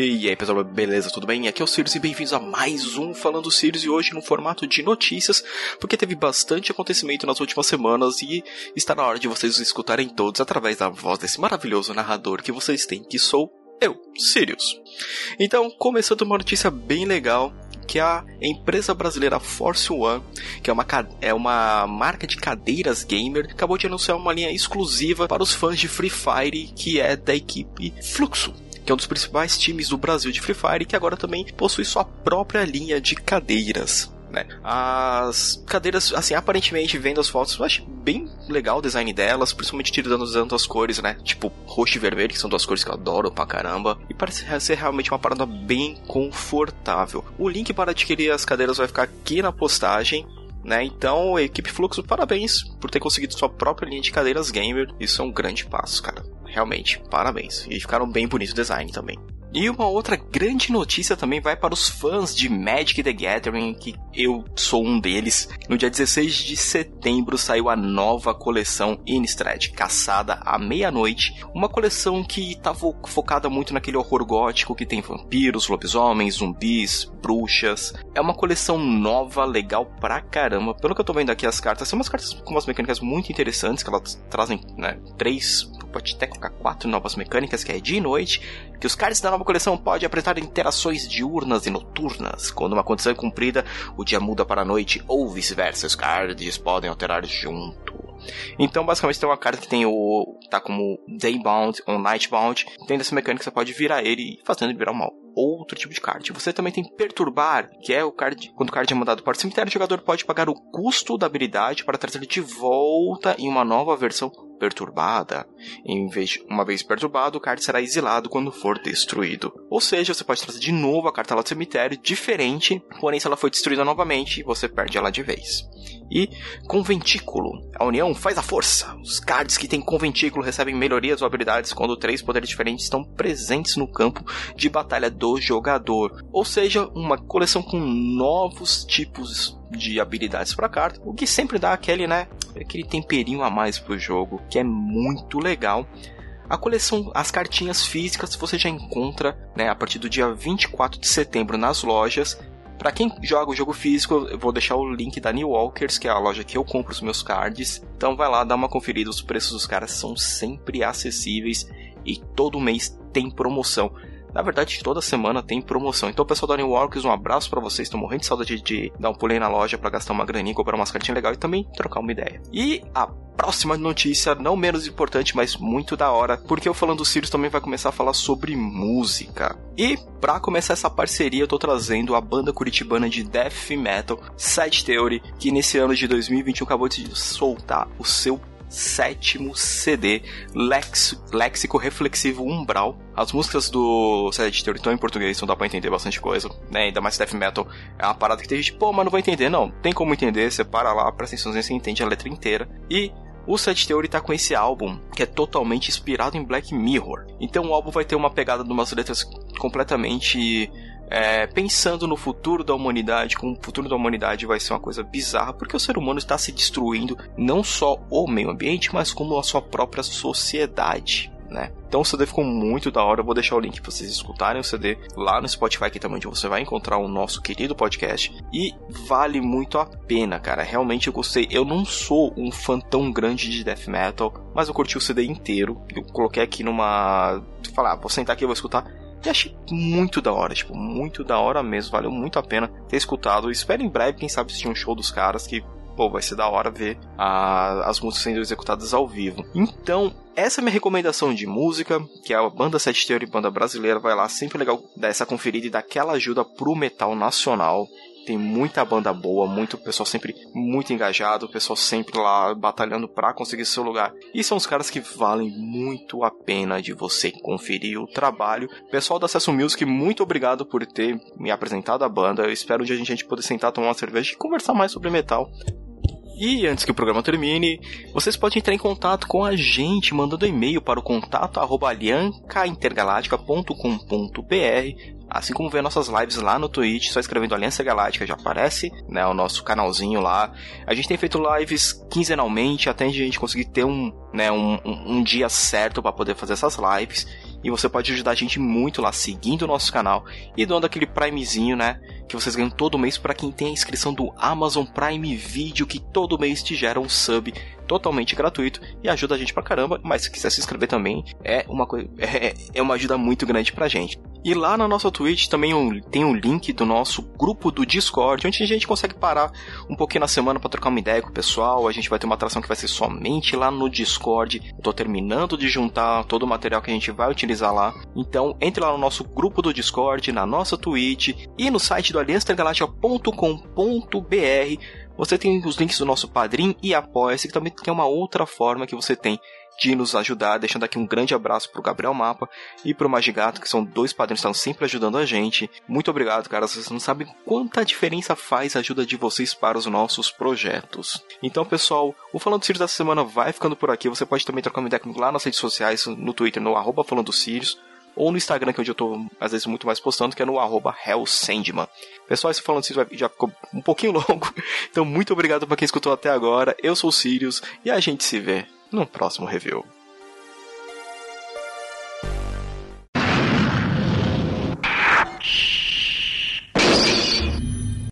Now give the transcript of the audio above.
E aí pessoal, beleza? Tudo bem? Aqui é o Sirius e bem-vindos a mais um Falando Sirius e hoje no formato de notícias, porque teve bastante acontecimento nas últimas semanas e está na hora de vocês escutarem todos através da voz desse maravilhoso narrador que vocês têm, que sou eu, Sirius. Então, começando uma notícia bem legal, que a empresa brasileira Force One, que é uma, é uma marca de cadeiras gamer, acabou de anunciar uma linha exclusiva para os fãs de Free Fire, que é da equipe Fluxo que é um dos principais times do Brasil de Free Fire, que agora também possui sua própria linha de cadeiras. Né? As cadeiras, assim, aparentemente vendo as fotos, eu acho bem legal o design delas, principalmente tirando usando as cores, né? Tipo roxo e vermelho, que são duas cores que eu adoro pra caramba. E parece ser realmente uma parada bem confortável. O link para adquirir as cadeiras vai ficar aqui na postagem. Né? Então, equipe Fluxo, parabéns por ter conseguido sua própria linha de cadeiras gamer. Isso é um grande passo, cara. Realmente, parabéns. E ficaram bem bonitos o design também. E uma outra grande notícia também vai para os fãs de Magic the Gathering, que eu sou um deles. No dia 16 de setembro saiu a nova coleção Innistrad, caçada à meia-noite. Uma coleção que estava focada muito naquele horror gótico que tem vampiros, lobisomens, zumbis, bruxas. É uma coleção nova, legal pra caramba. Pelo que eu tô vendo aqui as cartas, são umas cartas com umas mecânicas muito interessantes, que elas trazem né, três, pode até colocar quatro novas mecânicas, que é dia e noite, que os cards da nova coleção podem apresentar interações diurnas e noturnas. Quando uma condição é cumprida, o dia muda para a noite ou vice-versa. Os cards podem alterar junto. Então, basicamente, tem uma carta que tem o. tá como Daybound ou Nightbound. Tem essa mecânica que você pode virar ele fazendo ele virar um outro tipo de card. Você também tem Perturbar, que é o card. Quando o card é mandado para o cemitério, o jogador pode pagar o custo da habilidade para trazer de volta em uma nova versão perturbada. Em vez uma vez perturbado, o card será exilado quando for destruído. Ou seja, você pode trazer de novo a carta lá do cemitério, diferente, porém se ela foi destruída novamente, você perde ela de vez. E conventículo. A união faz a força. Os cards que têm conventículo recebem melhorias ou habilidades quando três poderes diferentes estão presentes no campo de batalha do jogador. Ou seja, uma coleção com novos tipos de habilidades para carta, o que sempre dá aquele, né, aquele temperinho a mais pro jogo, que é muito legal. A coleção, as cartinhas físicas você já encontra né, a partir do dia 24 de setembro nas lojas. Para quem joga o jogo físico, eu vou deixar o link da New Walkers, que é a loja que eu compro os meus cards. Então vai lá, dá uma conferida, os preços dos caras são sempre acessíveis e todo mês tem promoção. Na verdade, toda semana tem promoção. Então, pessoal da New Walkers, um abraço para vocês. Estou morrendo de saudade de, dar um pulinho na loja para gastar uma graninha, comprar umas cartinhas legais e também trocar uma ideia. E a próxima notícia, não menos importante, mas muito da hora, porque eu falando do Sirius também vai começar a falar sobre música. E para começar essa parceria, eu tô trazendo a banda curitibana de death metal Side Theory, que nesse ano de 2021 acabou de soltar o seu sétimo CD, Lex, Léxico Reflexivo Umbral. As músicas do Sede Theory estão em português, então dá pra entender bastante coisa, né? Ainda mais death metal é uma parada que tem gente, pô, mas não vai entender. Não, tem como entender, você para lá, presta atenção, você entende a letra inteira. E o Set Theory tá com esse álbum que é totalmente inspirado em Black Mirror. Então o álbum vai ter uma pegada de umas letras completamente é, pensando no futuro da humanidade, como o futuro da humanidade vai ser uma coisa bizarra, porque o ser humano está se destruindo não só o meio ambiente, mas como a sua própria sociedade. Né? Então o CD ficou muito da hora. Eu vou deixar o link para vocês escutarem o CD lá no Spotify, que também você vai encontrar o nosso querido podcast. E vale muito a pena, cara. Realmente eu gostei. Eu não sou um fã tão grande de death metal, mas eu curti o CD inteiro. Eu coloquei aqui numa. Falar, vou sentar aqui e vou escutar e achei muito da hora, tipo, muito da hora mesmo. Valeu muito a pena ter escutado. Espero em breve, quem sabe, assistir um show dos caras que pô, vai ser da hora ver a, as músicas sendo executadas ao vivo. Então, essa é minha recomendação de música, que é a banda Sete Theory, banda brasileira, vai lá, sempre legal dar essa conferida e dar aquela ajuda pro metal nacional tem muita banda boa, muito pessoal sempre muito engajado, o pessoal sempre lá batalhando para conseguir seu lugar. E são os caras que valem muito a pena de você conferir o trabalho. Pessoal da Acesso Music, muito obrigado por ter me apresentado a banda. Eu espero um dia a gente poder sentar, tomar uma cerveja e conversar mais sobre metal. E antes que o programa termine, vocês podem entrar em contato com a gente mandando e-mail para o contato aliancaintergaláctica.com.br Assim como ver nossas lives lá no Twitch, só escrevendo Aliança Galáctica já aparece, né, o nosso canalzinho lá. A gente tem feito lives quinzenalmente até a gente conseguir ter um, né, um, um, um dia certo para poder fazer essas lives. E você pode ajudar a gente muito lá, seguindo o nosso canal e dando aquele primezinho, né? Que vocês ganham todo mês para quem tem a inscrição do Amazon Prime Video, que todo mês te gera um sub totalmente gratuito e ajuda a gente pra caramba. Mas se quiser se inscrever também, é uma, é, é uma ajuda muito grande pra gente. E lá na nossa Twitch também tem um link do nosso grupo do Discord, onde a gente consegue parar um pouquinho na semana para trocar uma ideia com o pessoal. A gente vai ter uma atração que vai ser somente lá no Discord. Eu tô terminando de juntar todo o material que a gente vai utilizar lá. Então, entre lá no nosso grupo do Discord, na nossa Twitch e no site do aliançaintergaláctica.com.br você tem os links do nosso Padrim e Apoia-se, que também tem uma outra forma que você tem de nos ajudar, deixando aqui um grande abraço pro Gabriel Mapa e pro Magigato, que são dois padrinhos que estão sempre ajudando a gente. Muito obrigado, cara. Vocês não sabem quanta diferença faz a ajuda de vocês para os nossos projetos. Então, pessoal, o Falando Sirius dessa semana vai ficando por aqui. Você pode também trocar uma ideia comigo lá nas redes sociais, no Twitter, no arroba Falando Sirius ou no Instagram, que é onde eu tô às vezes muito mais postando, que é no arroba. Pessoal, esse falando Sirius já ficou um pouquinho longo, então muito obrigado para quem escutou até agora. Eu sou o Sirius e a gente se vê no próximo review.